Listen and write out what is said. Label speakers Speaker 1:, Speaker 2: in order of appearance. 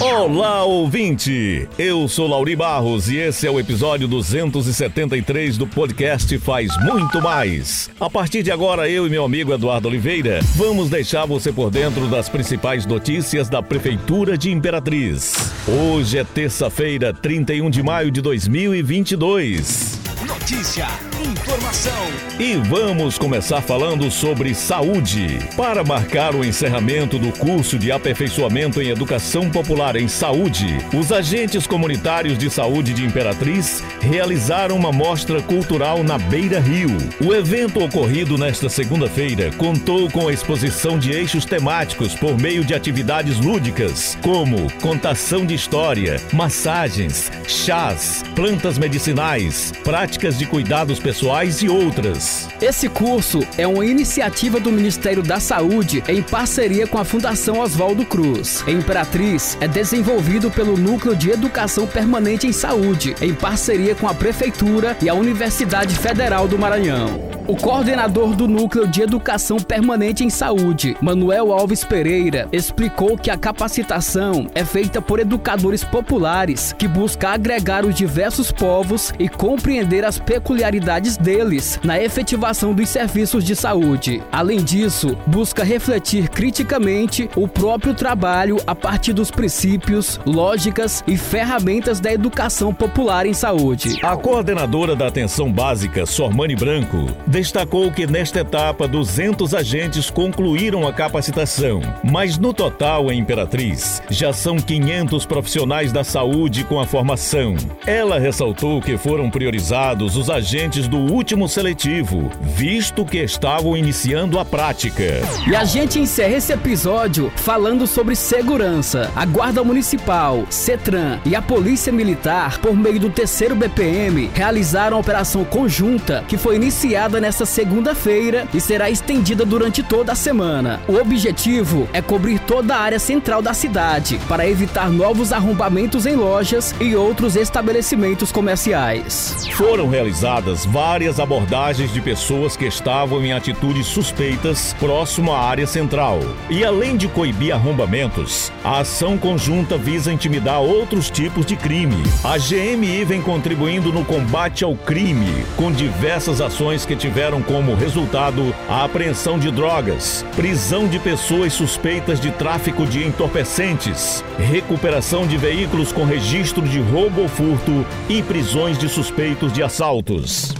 Speaker 1: Olá, ouvinte! Eu sou Lauri Barros e esse é o episódio 273 do podcast Faz Muito Mais. A partir de agora, eu e meu amigo Eduardo Oliveira vamos deixar você por dentro das principais notícias da Prefeitura de Imperatriz. Hoje é terça-feira, 31 de maio de 2022
Speaker 2: notícia, informação.
Speaker 1: E vamos começar falando sobre saúde. Para marcar o encerramento do curso de aperfeiçoamento em educação popular em saúde, os agentes comunitários de saúde de Imperatriz realizaram uma mostra cultural na Beira Rio. O evento ocorrido nesta segunda-feira contou com a exposição de eixos temáticos por meio de atividades lúdicas, como contação de história, massagens, chás, plantas medicinais, práticas de cuidados pessoais e outras.
Speaker 3: Esse curso é uma iniciativa do Ministério da Saúde em parceria com a Fundação Oswaldo Cruz. Em Imperatriz é desenvolvido pelo Núcleo de Educação Permanente em Saúde, em parceria com a Prefeitura e a Universidade Federal do Maranhão. O coordenador do Núcleo de Educação Permanente em Saúde, Manuel Alves Pereira, explicou que a capacitação é feita por educadores populares que busca agregar os diversos povos e compreender as peculiaridades deles na efetivação dos serviços de saúde. Além disso, busca refletir criticamente o próprio trabalho a partir dos princípios, lógicas e ferramentas da educação popular em saúde.
Speaker 1: A coordenadora da atenção básica, Sormani Branco, destacou que nesta etapa 200 agentes concluíram a capacitação, mas no total em Imperatriz já são 500 profissionais da saúde com a formação. Ela ressaltou que foram priorizados os agentes do último seletivo, visto que estavam iniciando a prática.
Speaker 3: E a gente encerra esse episódio falando sobre segurança. A Guarda Municipal, CETRAN e a Polícia Militar, por meio do terceiro BPM, realizaram a operação conjunta que foi iniciada nesta segunda-feira e será estendida durante toda a semana. O objetivo é cobrir toda a área central da cidade para evitar novos arrombamentos em lojas e outros estabelecimentos comerciais.
Speaker 1: Foram realizadas várias abordagens de pessoas que estavam em atitudes suspeitas próximo à área central. E além de coibir arrombamentos, a ação conjunta visa intimidar outros tipos de crime. A GMI vem contribuindo no combate ao crime com diversas ações que tiveram tiveram como resultado a apreensão de drogas, prisão de pessoas suspeitas de tráfico de entorpecentes, recuperação de veículos com registro de roubo ou furto e prisões de suspeitos de assaltos.